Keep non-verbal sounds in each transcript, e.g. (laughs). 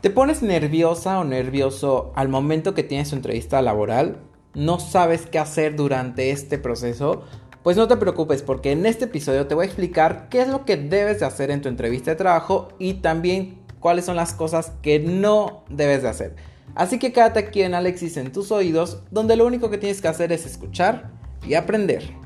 ¿Te pones nerviosa o nervioso al momento que tienes tu entrevista laboral? ¿No sabes qué hacer durante este proceso? Pues no te preocupes porque en este episodio te voy a explicar qué es lo que debes de hacer en tu entrevista de trabajo y también cuáles son las cosas que no debes de hacer. Así que quédate aquí en Alexis en tus oídos, donde lo único que tienes que hacer es escuchar y aprender.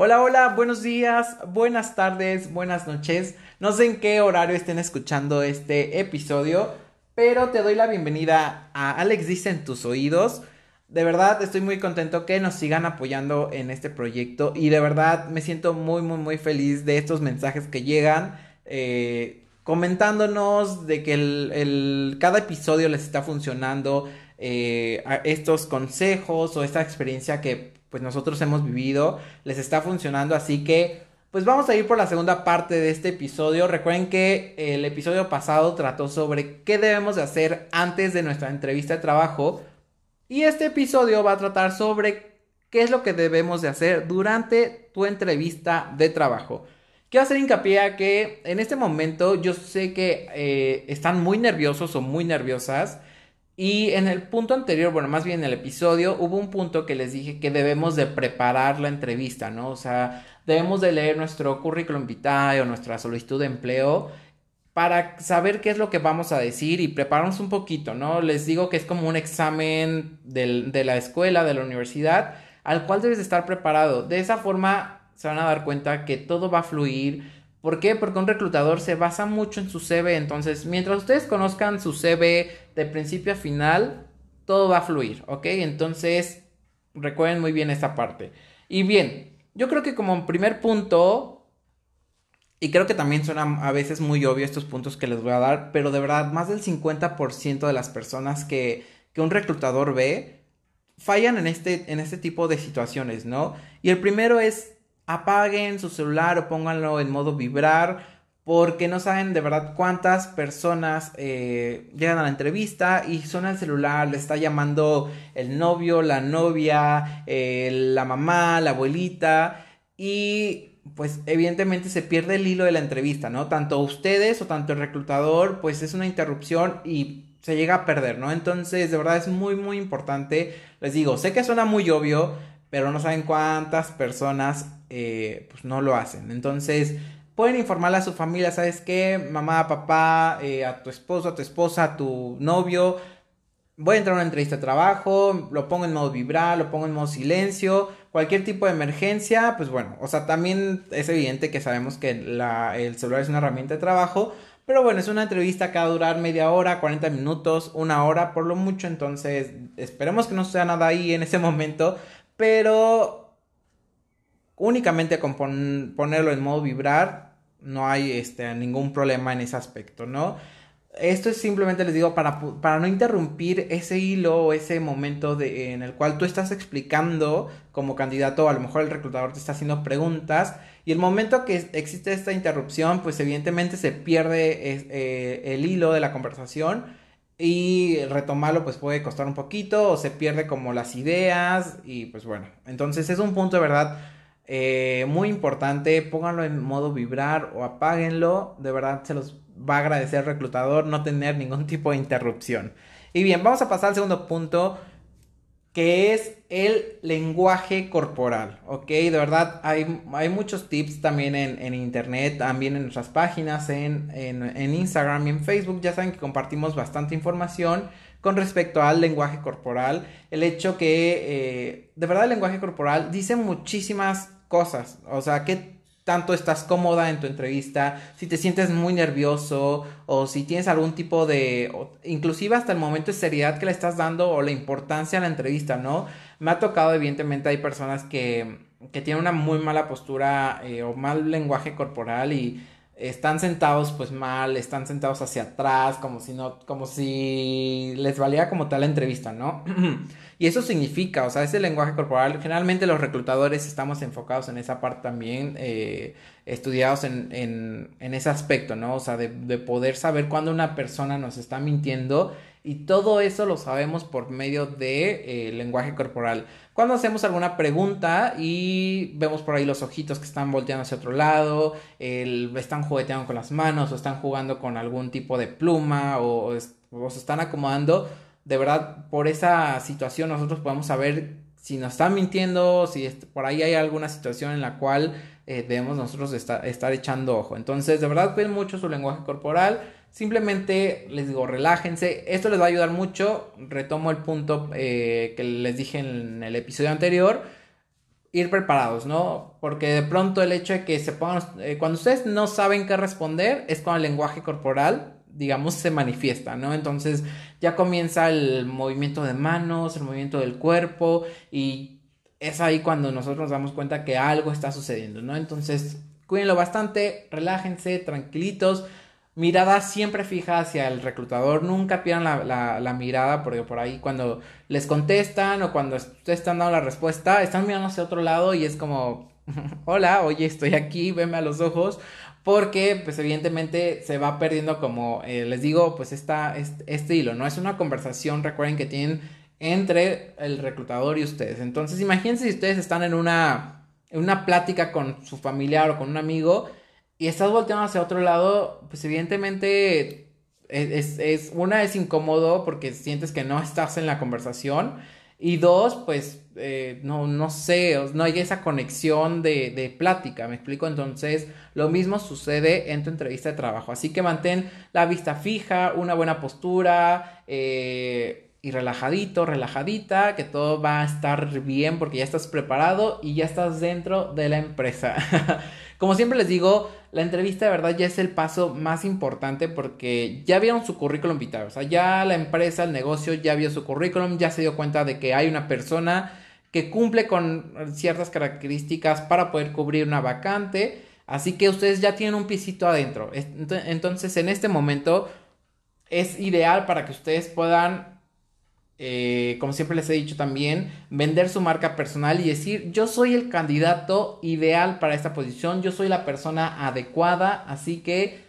Hola, hola, buenos días, buenas tardes, buenas noches. No sé en qué horario estén escuchando este episodio, pero te doy la bienvenida a Alex Dice en tus oídos. De verdad estoy muy contento que nos sigan apoyando en este proyecto y de verdad me siento muy, muy, muy feliz de estos mensajes que llegan. Eh, comentándonos de que cada episodio les está funcionando eh, estos consejos o esta experiencia que pues nosotros hemos vivido, les está funcionando, así que pues vamos a ir por la segunda parte de este episodio. Recuerden que el episodio pasado trató sobre qué debemos de hacer antes de nuestra entrevista de trabajo y este episodio va a tratar sobre qué es lo que debemos de hacer durante tu entrevista de trabajo. Quiero hacer hincapié a que en este momento yo sé que eh, están muy nerviosos o muy nerviosas y en el punto anterior, bueno, más bien en el episodio, hubo un punto que les dije que debemos de preparar la entrevista, ¿no? O sea, debemos de leer nuestro currículum vitae o nuestra solicitud de empleo para saber qué es lo que vamos a decir y prepararnos un poquito, ¿no? Les digo que es como un examen de la escuela, de la universidad, al cual debes estar preparado. De esa forma se van a dar cuenta que todo va a fluir ¿Por qué? Porque un reclutador se basa mucho en su CV. Entonces, mientras ustedes conozcan su CV de principio a final, todo va a fluir, ¿ok? Entonces, recuerden muy bien esta parte. Y bien, yo creo que como primer punto, y creo que también suena a veces muy obvio estos puntos que les voy a dar, pero de verdad, más del 50% de las personas que, que un reclutador ve fallan en este, en este tipo de situaciones, ¿no? Y el primero es apaguen su celular o pónganlo en modo vibrar porque no saben de verdad cuántas personas eh, llegan a la entrevista y suena el celular, le está llamando el novio, la novia, eh, la mamá, la abuelita y pues evidentemente se pierde el hilo de la entrevista, ¿no? Tanto ustedes o tanto el reclutador, pues es una interrupción y se llega a perder, ¿no? Entonces, de verdad es muy, muy importante. Les digo, sé que suena muy obvio, pero no saben cuántas personas eh, pues no lo hacen. Entonces, pueden informarle a su familia, ¿sabes qué? Mamá, papá, eh, a tu esposo, a tu esposa, a tu novio. Voy a entrar a una entrevista de trabajo, lo pongo en modo vibrar, lo pongo en modo silencio, cualquier tipo de emergencia, pues bueno, o sea, también es evidente que sabemos que el celular es una herramienta de trabajo, pero bueno, es una entrevista que va a durar media hora, 40 minutos, una hora por lo mucho, entonces esperemos que no sea nada ahí en ese momento, pero únicamente con ponerlo en modo vibrar no hay este, ningún problema en ese aspecto, ¿no? Esto es simplemente, les digo, para, para no interrumpir ese hilo o ese momento de, en el cual tú estás explicando como candidato, a lo mejor el reclutador te está haciendo preguntas y el momento que existe esta interrupción, pues evidentemente se pierde eh, el hilo de la conversación y retomarlo pues puede costar un poquito o se pierde como las ideas y pues bueno, entonces es un punto de verdad eh, muy importante, pónganlo en modo vibrar o apáguenlo. De verdad se los va a agradecer el reclutador no tener ningún tipo de interrupción. Y bien, vamos a pasar al segundo punto, que es el lenguaje corporal. Ok, de verdad hay, hay muchos tips también en, internet, también en nuestras páginas, en, Instagram y en Facebook. Ya saben que compartimos bastante información con respecto al lenguaje corporal. El hecho que eh, de verdad el lenguaje corporal dice muchísimas cosas. O sea, qué tanto estás cómoda en tu entrevista, si te sientes muy nervioso o si tienes algún tipo de, inclusive hasta el momento de seriedad que le estás dando o la importancia a la entrevista, ¿no? Me ha tocado, evidentemente, hay personas que, que tienen una muy mala postura eh, o mal lenguaje corporal y están sentados pues mal, están sentados hacia atrás, como si no, como si les valía como tal la entrevista, ¿no? (clears throat) y eso significa, o sea, ese lenguaje corporal, generalmente los reclutadores estamos enfocados en esa parte también, eh, estudiados en, en, en, ese aspecto, ¿no? O sea, de, de poder saber cuándo una persona nos está mintiendo Y todo eso lo sabemos por medio de eh, lenguaje corporal. Cuando hacemos alguna pregunta y vemos por ahí los ojitos que están volteando hacia otro lado, están jugueteando con las manos o están jugando con algún tipo de pluma o, o se están acomodando, de verdad, por esa situación nosotros podemos saber si nos están mintiendo, si por ahí hay alguna situación en la cual eh, debemos nosotros estar, echando ojo. Entonces, de verdad, cuiden mucho su lenguaje corporal. Simplemente les digo, relájense. Esto les va a ayudar mucho. Retomo el punto eh, que les dije en el episodio anterior. Ir preparados, ¿no? Porque de pronto el hecho de que se pongan... Eh, cuando ustedes no saben qué responder, es con el lenguaje corporal digamos, se manifiesta, ¿no? Entonces ya comienza el movimiento de manos, el movimiento del cuerpo y es ahí cuando nosotros nos damos cuenta que algo está sucediendo, ¿no? Entonces, cuídenlo bastante, relájense, tranquilitos, mirada siempre fija hacia el reclutador, nunca pierdan la, la, mirada, porque por ahí cuando les contestan o cuando ustedes están dando la respuesta, están mirando hacia otro lado y es como, (laughs) hola, oye, estoy aquí, veme a los ojos, porque pues evidentemente se va perdiendo como eh, les digo pues esta, este, hilo, ¿no? Es una conversación, recuerden que tienen entre el reclutador y ustedes. Entonces imagínense si ustedes están en una, una plática con su familiar o con un amigo y estás volteando hacia otro lado, pues evidentemente es, es, una es incómodo porque sientes que no estás en la conversación y dos, pues, eh, no, no sé, no hay esa conexión de, de, plática, ¿me explico? Entonces, lo mismo sucede en tu entrevista de trabajo. Así que mantén la vista fija, una buena postura eh, y relajadito, relajadita, que todo va a estar bien porque ya estás preparado y ya estás dentro de la empresa. (laughs) Como siempre les digo, la entrevista de verdad ya es el paso más importante porque ya vieron su currículum vital. O sea, ya la empresa, el negocio ya vio su currículum, ya se dio cuenta de que hay una persona que cumple con ciertas características para poder cubrir una vacante. Así que ustedes ya tienen un pisito adentro. Entonces, en este momento es ideal para que ustedes puedan eh, como siempre les he dicho también, vender su marca personal y decir, yo soy el candidato ideal para esta posición, yo soy la persona adecuada, así que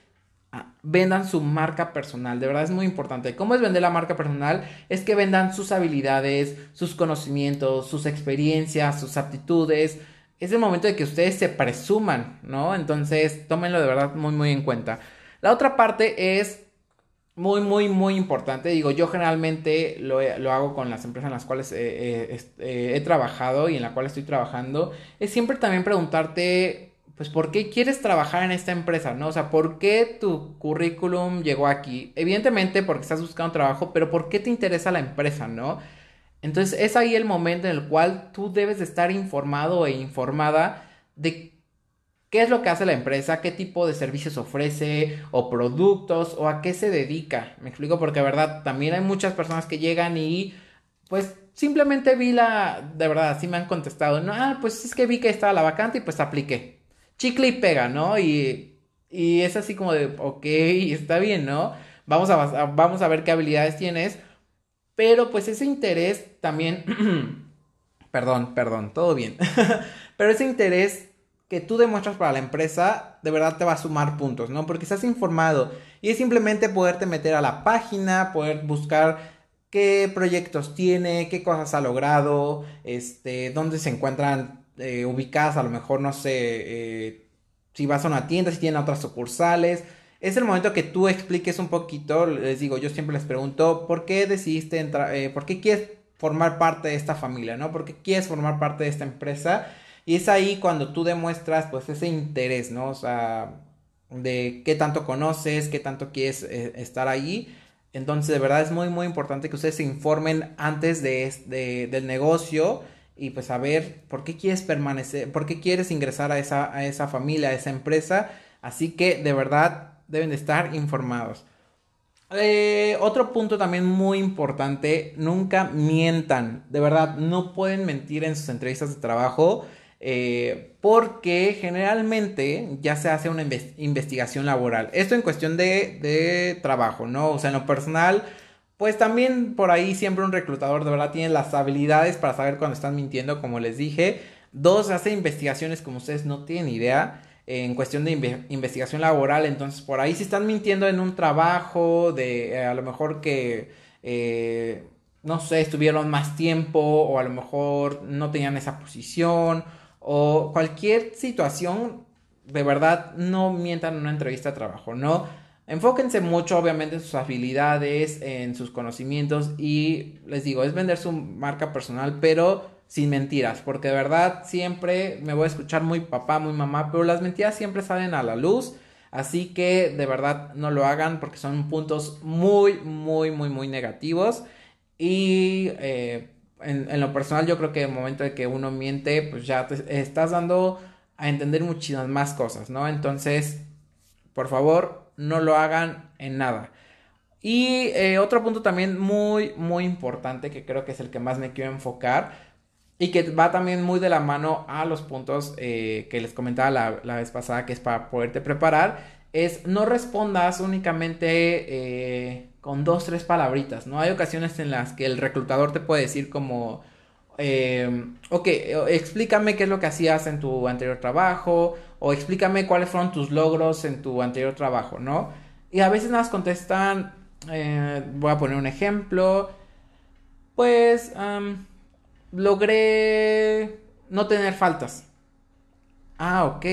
ah, vendan su marca personal, de verdad es muy importante. ¿Cómo es vender la marca personal? Es que vendan sus habilidades, sus conocimientos, sus experiencias, sus aptitudes. Es el momento de que ustedes se presuman, ¿no? Entonces, tómenlo de verdad muy, muy en cuenta. La otra parte es muy, muy, muy importante. Digo, yo generalmente lo, lo hago con las empresas en las cuales he trabajado y en la cual estoy trabajando. Es siempre también preguntarte, pues, ¿por qué quieres trabajar en esta empresa? ¿No? O sea, ¿por qué tu currículum llegó aquí? Evidentemente porque estás buscando trabajo, pero ¿por qué te interesa la empresa? ¿No? Entonces es ahí el momento en el cual tú debes de estar informado e informada de qué es lo que hace la empresa, qué tipo de servicios ofrece o productos o a qué se dedica. Me explico porque, de verdad, también hay muchas personas que llegan y pues simplemente vi la, de verdad, así me han contestado, no, ah, pues es que vi que estaba la vacante y pues apliqué. Chicle y pega, ¿no? Y, y es así como de, ok, (laughs) está bien, ¿no? Vamos a, vamos a ver qué habilidades tienes. Pero pues ese interés también, (clears throat) perdón, perdón, todo bien. (laughs) pero ese interés que tú demuestras para la empresa, de verdad te va a sumar puntos, ¿no? Porque estás informado y es simplemente poderte meter a la página, poder buscar qué proyectos tiene, qué cosas ha logrado, este, dónde se encuentran eh, ubicadas, a lo mejor, no sé, eh, si vas a una tienda, si tiene otras sucursales. Es el momento que tú expliques un poquito, les digo, yo siempre les pregunto, ¿por qué decidiste entrar, eh, por qué quieres formar parte de esta familia, ¿no? ¿Por qué quieres formar parte de esta empresa? Y es ahí cuando tú demuestras pues ese interés, ¿no? O sea, de qué tanto conoces, qué tanto quieres eh, estar ahí. Entonces, de verdad es muy, muy importante que ustedes se informen antes de, del negocio y pues saber por qué quieres permanecer, por qué quieres ingresar a esa, a esa familia, a esa empresa. Así que de verdad deben de estar informados. Eh, otro punto también muy importante, nunca mientan. De verdad, no pueden mentir en sus entrevistas de trabajo. Eh, porque generalmente ya se hace una investigación laboral. Esto en cuestión de, de, trabajo, ¿no? O sea, en lo personal, pues también por ahí siempre un reclutador de verdad tiene las habilidades para saber cuando están mintiendo, como les dije. Dos, hace investigaciones como ustedes no tienen idea en cuestión de investigación laboral. Entonces, por ahí si están mintiendo en un trabajo, de eh, a lo mejor que eh, no sé, estuvieron más tiempo o a lo mejor no tenían esa posición o cualquier situación, de verdad no mientan en una entrevista de trabajo, ¿no? Enfóquense mucho, obviamente, en sus habilidades, en sus conocimientos y les digo, es vender su marca personal, pero sin mentiras, porque de verdad siempre me voy a escuchar muy papá, muy mamá, pero las mentiras siempre salen a la luz, así que de verdad no lo hagan porque son puntos muy, muy, muy, muy negativos y eh, en, lo personal yo creo que el momento de que uno miente, pues ya te estás dando a entender muchísimas más cosas, ¿no? Entonces, por favor, no lo hagan en nada. Y eh, otro punto también muy, muy importante que creo que es el que más me quiero enfocar y que va también muy de la mano a los puntos eh, que les comentaba la, vez pasada, que es para poderte preparar, es no respondas únicamente eh, con dos, tres palabritas, ¿no? Hay ocasiones en las que el reclutador te puede decir como, ok, explícame qué es lo que hacías en tu anterior trabajo, o explícame cuáles fueron tus logros en tu anterior trabajo, ¿no? Y a veces nos contestan, eh, voy a poner un ejemplo, pues logré no tener faltas. Ah, ok.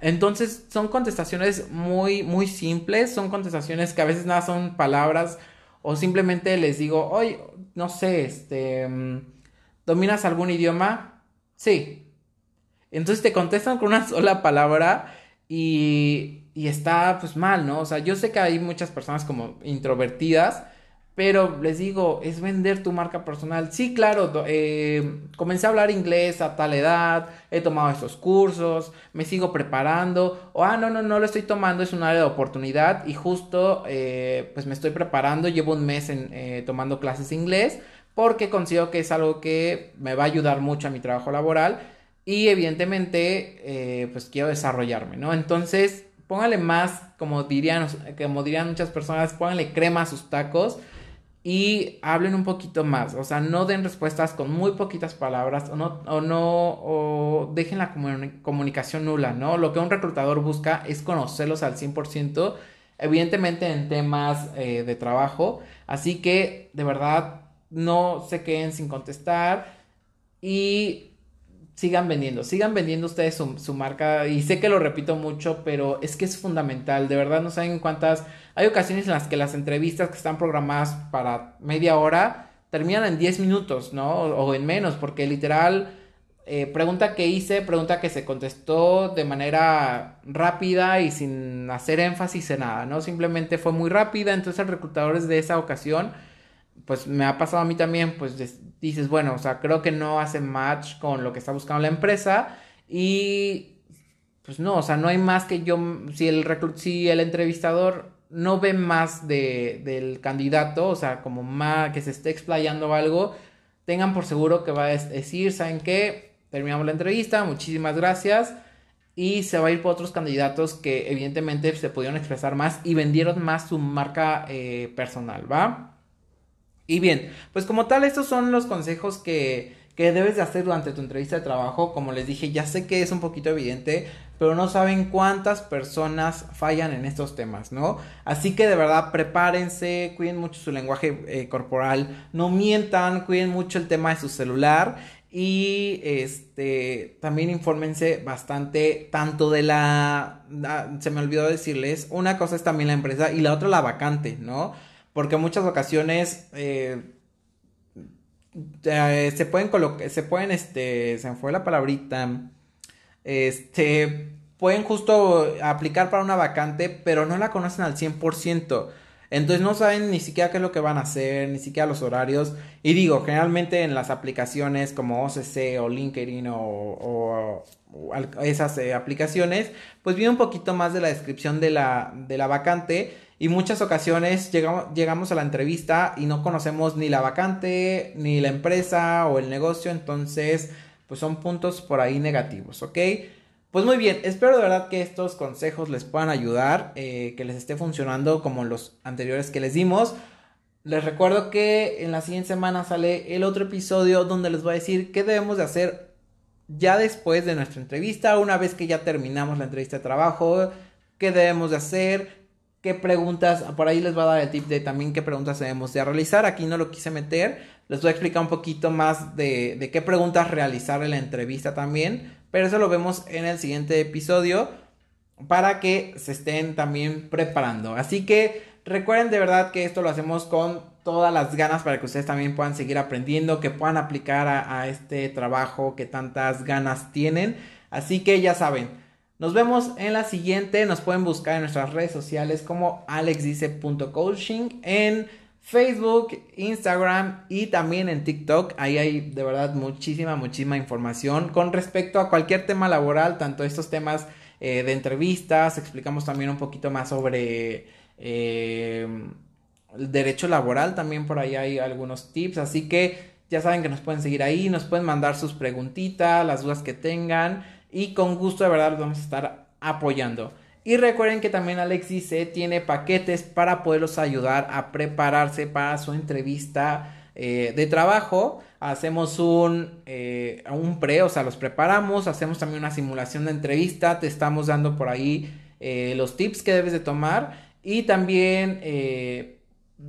Entonces son contestaciones muy, muy simples, son contestaciones que a veces nada son palabras o simplemente les digo, oye, no sé, este, mm, ¿dominas algún idioma? Sí, entonces te contestan con una (laughs) sola palabra y, y está pues mal, ¿no? O sea, yo sé que hay muchas personas como introvertidas, pero les digo, es vender tu marca personal. Sí, claro, eh, comencé a hablar inglés a tal edad, he tomado estos cursos, me sigo preparando, o ah, no, no, no lo estoy tomando, es un área de oportunidad y justo eh, pues me estoy preparando, llevo un mes eh, tomando clases de inglés porque considero que es algo que me va a ayudar mucho a mi trabajo laboral y evidentemente, pues quiero desarrollarme, ¿no? Entonces, póngale más, como dirían, como dirían muchas personas, póngale crema a sus tacos y hablen un poquito más. O sea, no den respuestas con muy poquitas palabras o no, o dejen la comunicación nula, ¿no? Lo que un reclutador busca es conocerlos al 100%, evidentemente en temas eh, de trabajo. Así que, de verdad, no se queden sin contestar y sigan vendiendo, sigan vendiendo ustedes su, marca y sé que lo repito mucho, pero es que es fundamental, de verdad no saben cuántas, hay ocasiones en las que las entrevistas que están programadas para media hora terminan en 10 minutos, ¿no? O, en menos, porque literal, eh, pregunta que hice, pregunta que se contestó de manera rápida y sin hacer énfasis en nada, ¿no? Simplemente fue muy rápida, entonces el reclutador de esa ocasión pues me ha pasado a mí también, pues dices, bueno, o sea, creo que no hace match con lo que está buscando la empresa y pues no, o sea, no hay más que yo, si el, si el entrevistador no ve más de, del candidato, o sea, como más que se esté explayando algo, tengan por seguro que va a decir, ¿saben qué? Terminamos la entrevista, muchísimas gracias. Y se va a ir por otros candidatos que evidentemente se pudieron expresar más y vendieron más su marca eh, personal, ¿va? Y bien, pues como tal, estos son los consejos que, que debes de hacer durante tu entrevista de trabajo. Como les dije, ya sé que es un poquito evidente, pero no saben cuántas personas fallan en estos temas, ¿no? Así que de verdad prepárense, cuiden mucho su lenguaje eh, corporal, no mientan, cuiden mucho el tema de su celular y este también infórmense bastante tanto de la se me olvidó decirles, una cosa es también la empresa y la otra la vacante, ¿no? Porque en muchas ocasiones eh, eh, se pueden colocar, se pueden, este, se me fue la palabrita, este, pueden justo aplicar para una vacante, pero no la conocen al 100%. Entonces no saben ni siquiera qué es lo que van a hacer, ni siquiera los horarios. Y digo, generalmente en las aplicaciones como OCC o LinkedIn o, esas eh, aplicaciones, pues viene un poquito más de la descripción de la, de la vacante y muchas ocasiones llegamos, llegamos a la entrevista y no conocemos ni la vacante, ni la empresa o el negocio, entonces pues son puntos por ahí negativos, ¿ok? Pues muy bien, espero de verdad que estos consejos les puedan ayudar, eh, que les esté funcionando como los anteriores que les dimos. Les recuerdo que en la siguiente semana sale el otro episodio donde les voy a decir qué debemos de hacer ya después de nuestra entrevista, una vez que ya terminamos la entrevista de trabajo, qué debemos de hacer, qué preguntas, por ahí les voy a dar el tip de también qué preguntas debemos de realizar. Aquí no lo quise meter, les voy a explicar un poquito más de, qué preguntas realizar en la entrevista también, pero eso lo vemos en el siguiente episodio para que se estén también preparando. Así que recuerden de verdad que esto lo hacemos con todas las ganas para que ustedes también puedan seguir aprendiendo, que puedan aplicar a este trabajo que tantas ganas tienen. Así que ya saben. Nos vemos en la siguiente. Nos pueden buscar en nuestras redes sociales como alexdice.coaching en Facebook, Instagram y también en TikTok. Ahí hay de verdad muchísima, muchísima información con respecto a cualquier tema laboral, tanto estos temas eh, de entrevistas. Explicamos también un poquito más sobre eh, el derecho laboral. También por ahí hay algunos tips. Así que ya saben que nos pueden seguir ahí, nos pueden mandar sus preguntitas, las dudas que tengan y con gusto de verdad los vamos a estar apoyando. Y recuerden que también Alexis tiene paquetes para poderlos ayudar a prepararse para su entrevista eh, de trabajo. Hacemos un, eh, un pre, o sea, los preparamos, hacemos también una simulación de entrevista, te estamos dando por ahí eh, los tips que debes de tomar y también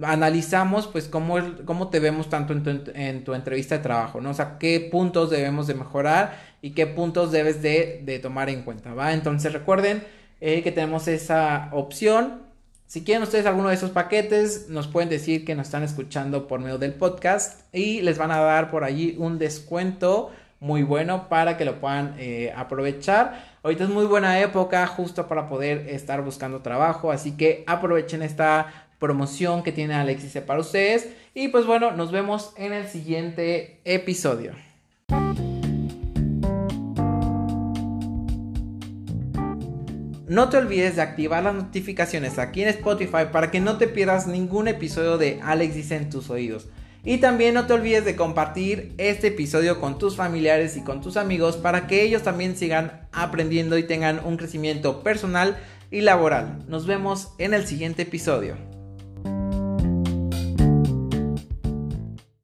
analizamos pues cómo, cómo te vemos tanto en tu, en tu, entrevista de trabajo, ¿no? O sea, qué puntos debemos de mejorar y qué puntos debes de, de tomar en cuenta, ¿va? Entonces recuerden eh, que tenemos esa opción. Si quieren ustedes alguno de esos paquetes, nos pueden decir que nos están escuchando por medio del podcast y les van a dar por allí un descuento muy bueno para que lo puedan eh, aprovechar. Ahorita es muy buena época justo para poder estar buscando trabajo, así que aprovechen esta promoción que tiene Alexis para ustedes. Y pues bueno, nos vemos en el siguiente episodio. No te olvides de activar las notificaciones aquí en Spotify para que no te pierdas ningún episodio de Alexis en tus oídos. Y también no te olvides de compartir este episodio con tus familiares y con tus amigos para que ellos también sigan aprendiendo y tengan un crecimiento personal y laboral. Nos vemos en el siguiente episodio.